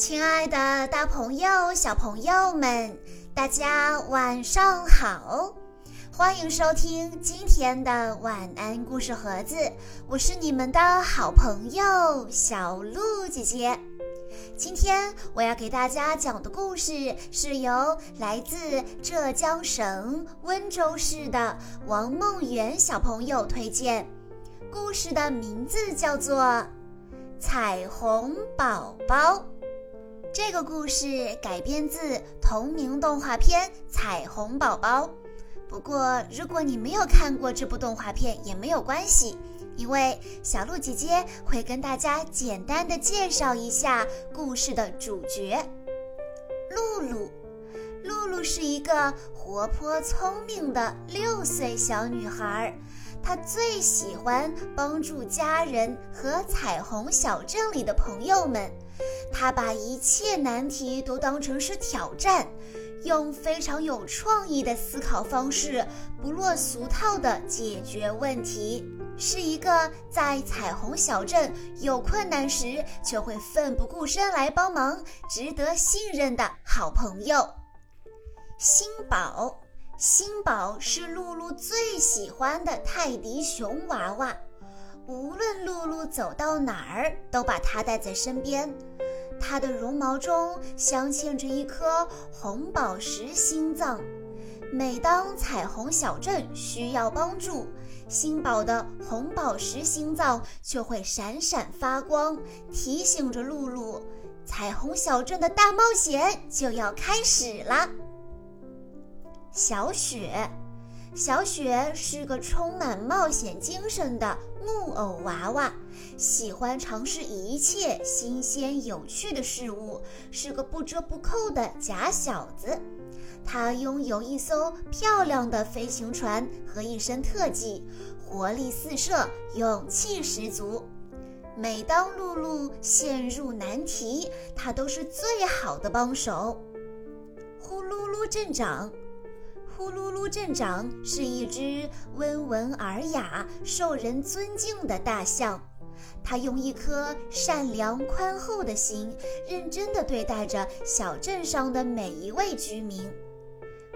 亲爱的，大朋友、小朋友们，大家晚上好！欢迎收听今天的晚安故事盒子，我是你们的好朋友小鹿姐姐。今天我要给大家讲的故事是由来自浙江省温州市的王梦圆小朋友推荐，故事的名字叫做《彩虹宝宝》。这个故事改编自同名动画片《彩虹宝宝》，不过如果你没有看过这部动画片也没有关系，因为小鹿姐姐会跟大家简单的介绍一下故事的主角——露露。露露是一个活泼聪明的六岁小女孩，她最喜欢帮助家人和彩虹小镇里的朋友们。他把一切难题都当成是挑战，用非常有创意的思考方式，不落俗套的解决问题，是一个在彩虹小镇有困难时却会奋不顾身来帮忙、值得信任的好朋友。星宝，星宝是露露最喜欢的泰迪熊娃娃，无论露露走到哪儿，都把它带在身边。它的绒毛中镶嵌着一颗红宝石心脏，每当彩虹小镇需要帮助，星宝的红宝石心脏就会闪闪发光，提醒着露露，彩虹小镇的大冒险就要开始了。小雪，小雪是个充满冒险精神的。木偶娃娃喜欢尝试一切新鲜有趣的事物，是个不折不扣的假小子。他拥有一艘漂亮的飞行船和一身特技，活力四射，勇气十足。每当露露陷入难题，他都是最好的帮手。呼噜噜镇长。呼噜噜镇长是一只温文尔雅、受人尊敬的大象，他用一颗善良宽厚的心，认真地对待着小镇上的每一位居民。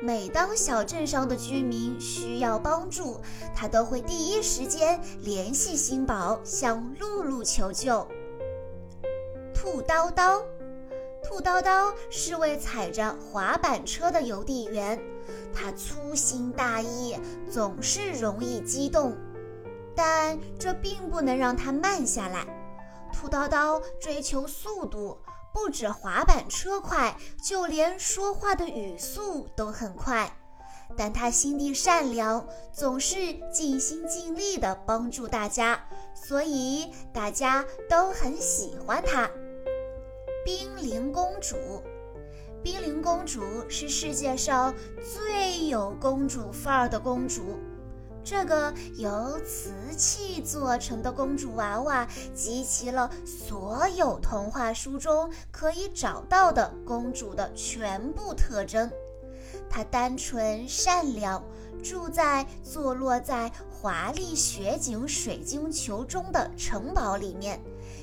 每当小镇上的居民需要帮助，他都会第一时间联系星宝，向露露求救。兔叨叨，兔叨叨是位踩着滑板车的邮递员。他粗心大意，总是容易激动，但这并不能让他慢下来。兔叨叨追求速度，不止滑板车快，就连说话的语速都很快。但他心地善良，总是尽心尽力地帮助大家，所以大家都很喜欢他。冰凌公主。冰凌公主是世界上最有公主范儿的公主。这个由瓷器做成的公主娃娃，集齐了所有童话书中可以找到的公主的全部特征。她单纯善良，住在坐落在华丽雪景水晶球中的城堡里面，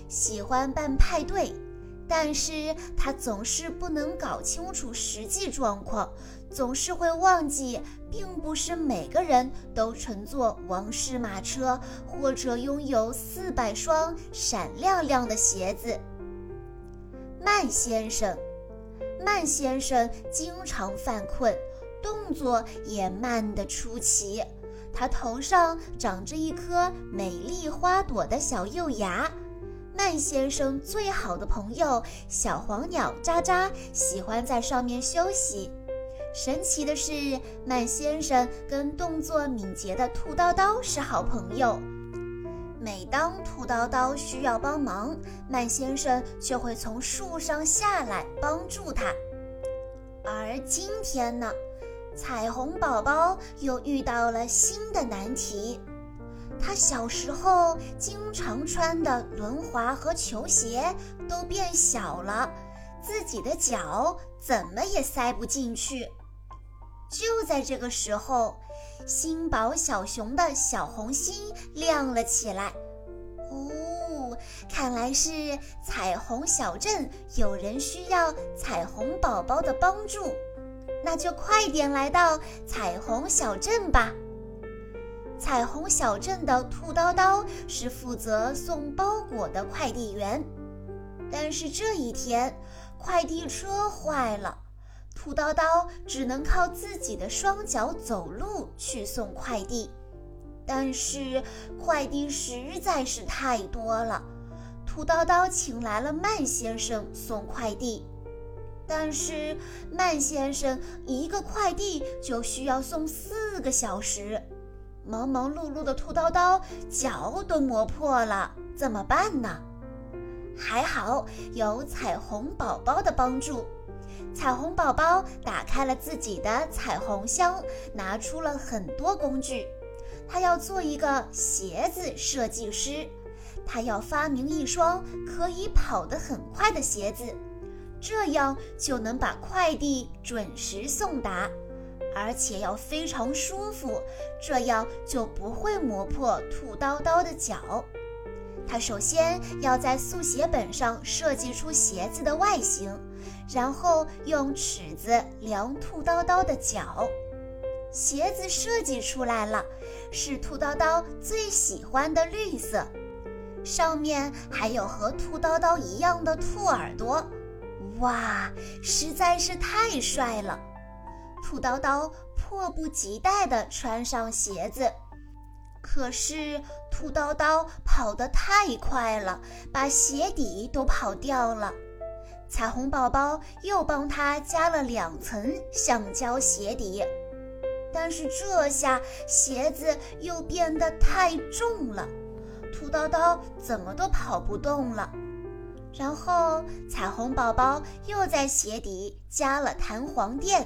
喜欢办派对。但是他总是不能搞清楚实际状况，总是会忘记，并不是每个人都乘坐王室马车，或者拥有四百双闪亮亮的鞋子。曼先生，曼先生经常犯困，动作也慢得出奇。他头上长着一颗美丽花朵的小幼芽。慢先生最好的朋友小黄鸟渣渣喜欢在上面休息。神奇的是，慢先生跟动作敏捷的兔叨叨是好朋友。每当兔叨叨需要帮忙，慢先生就会从树上下来帮助他。而今天呢，彩虹宝宝又遇到了新的难题。他小时候经常穿的轮滑和球鞋都变小了，自己的脚怎么也塞不进去。就在这个时候，星宝小熊的小红心亮了起来。哦，看来是彩虹小镇有人需要彩虹宝宝的帮助，那就快点来到彩虹小镇吧。彩虹小镇的兔叨叨是负责送包裹的快递员，但是这一天快递车坏了，兔叨叨只能靠自己的双脚走路去送快递。但是快递实在是太多了，兔叨叨请来了慢先生送快递，但是慢先生一个快递就需要送四个小时。忙忙碌碌的兔叨叨脚都磨破了，怎么办呢？还好有彩虹宝宝的帮助，彩虹宝宝打开了自己的彩虹箱，拿出了很多工具。他要做一个鞋子设计师，他要发明一双可以跑得很快的鞋子，这样就能把快递准时送达。而且要非常舒服，这样就不会磨破兔叨叨的脚。他首先要在速写本上设计出鞋子的外形，然后用尺子量兔叨叨的脚。鞋子设计出来了，是兔叨叨最喜欢的绿色，上面还有和兔叨叨一样的兔耳朵。哇，实在是太帅了！兔叨叨迫不及待地穿上鞋子，可是兔叨叨跑得太快了，把鞋底都跑掉了。彩虹宝宝又帮他加了两层橡胶鞋底，但是这下鞋子又变得太重了，兔叨叨怎么都跑不动了。然后彩虹宝宝又在鞋底加了弹簧垫。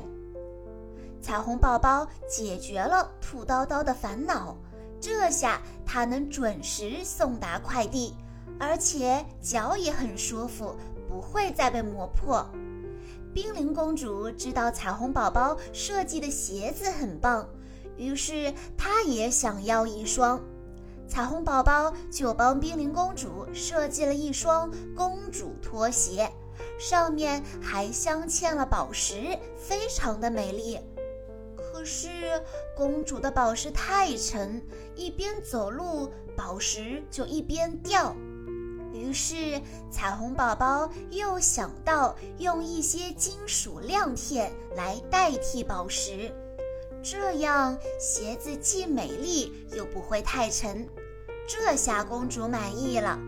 彩虹宝宝解决了兔叨叨的烦恼，这下它能准时送达快递，而且脚也很舒服，不会再被磨破。冰凌公主知道彩虹宝宝设计的鞋子很棒，于是她也想要一双。彩虹宝宝就帮冰凌公主设计了一双公主拖鞋，上面还镶嵌了宝石，非常的美丽。是公主的宝石太沉，一边走路宝石就一边掉。于是彩虹宝宝又想到用一些金属亮片来代替宝石，这样鞋子既美丽又不会太沉。这下公主满意了，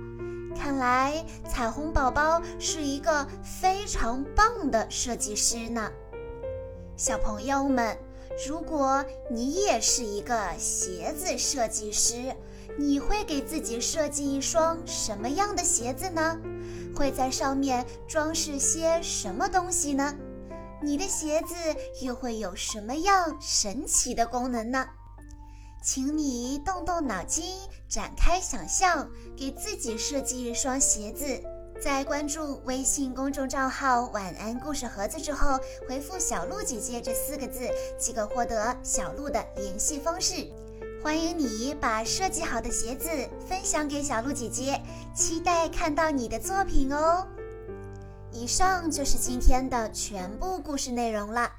看来彩虹宝宝是一个非常棒的设计师呢。小朋友们。如果你也是一个鞋子设计师，你会给自己设计一双什么样的鞋子呢？会在上面装饰些什么东西呢？你的鞋子又会有什么样神奇的功能呢？请你动动脑筋，展开想象，给自己设计一双鞋子。在关注微信公众账号“晚安故事盒子”之后，回复“小鹿姐姐”这四个字，即可获得小鹿的联系方式。欢迎你把设计好的鞋子分享给小鹿姐姐，期待看到你的作品哦。以上就是今天的全部故事内容了。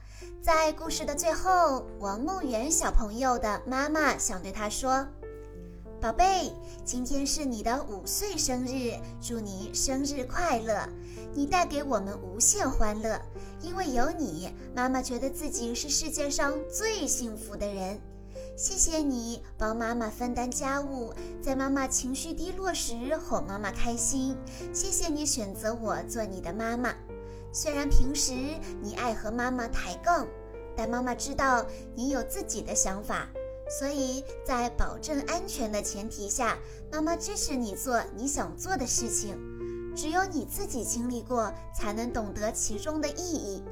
在故事的最后，王梦圆小朋友的妈妈想对他说。宝贝，今天是你的五岁生日，祝你生日快乐！你带给我们无限欢乐，因为有你，妈妈觉得自己是世界上最幸福的人。谢谢你帮妈妈分担家务，在妈妈情绪低落时哄妈妈开心。谢谢你选择我做你的妈妈，虽然平时你爱和妈妈抬杠，但妈妈知道你有自己的想法。所以在保证安全的前提下，妈妈支持你做你想做的事情。只有你自己经历过，才能懂得其中的意义。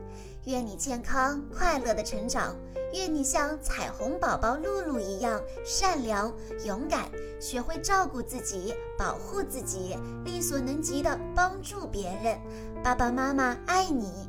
愿你健康快乐的成长，愿你像彩虹宝宝露露一样善良勇敢，学会照顾自己，保护自己，力所能及的帮助别人。爸爸妈妈爱你。